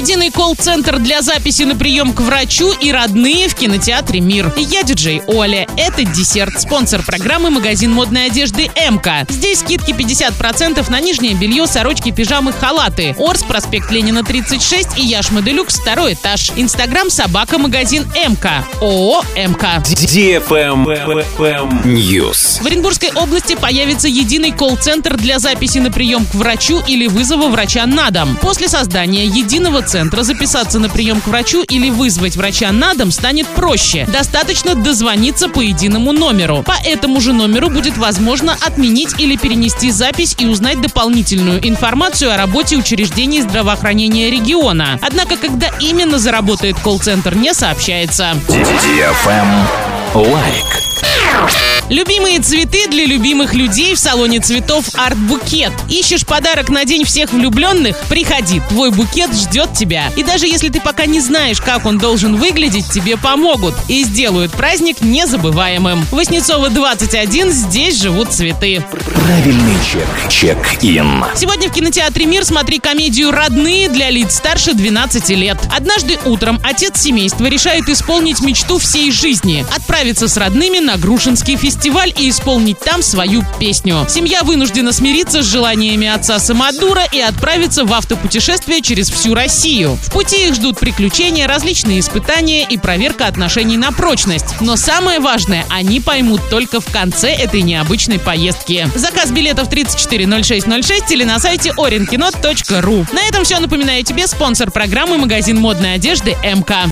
Единый колл-центр для записи на прием к врачу и родные в кинотеатре «Мир». Я диджей Оля. Это десерт. Спонсор программы магазин модной одежды «МК». Здесь скидки 50% на нижнее белье, сорочки, пижамы, халаты. Орс, проспект Ленина, 36 и Яшма Делюкс, второй этаж. Инстаграм собака магазин МК. ООО МК. News. В Оренбургской области появится единый колл-центр для записи на прием к врачу или вызова врача на дом. После создания единого центра записаться на прием к врачу или вызвать врача на дом станет проще. Достаточно дозвониться по единому номеру. По этому же номеру будет возможно отменить или перенести запись и узнать дополнительную информацию о работе учреждений здравоохранения региона. Однако, когда именно заработает колл-центр, не сообщается. Лайк. Любимые цветы для любимых людей в салоне цветов Арт Букет. Ищешь подарок на день всех влюбленных? Приходи, твой букет ждет тебя. И даже если ты пока не знаешь, как он должен выглядеть, тебе помогут и сделают праздник незабываемым. Воснецова 21, здесь живут цветы. Правильный чек. Чек-ин. Сегодня в кинотеатре «Мир» смотри комедию «Родные» для лиц старше 12 лет. Однажды утром отец семейства решает исполнить мечту всей жизни – отправиться с родными на Грушинский фестиваль и исполнить там свою песню. Семья вынуждена смириться с желаниями отца Самодура и отправиться в автопутешествие через всю Россию. В пути их ждут приключения, различные испытания и проверка отношений на прочность. Но самое важное, они поймут только в конце этой необычной поездки. Заказ билетов 340606 или на сайте orinkino.ru. На этом все. Напоминаю тебе спонсор программы магазин модной одежды МК.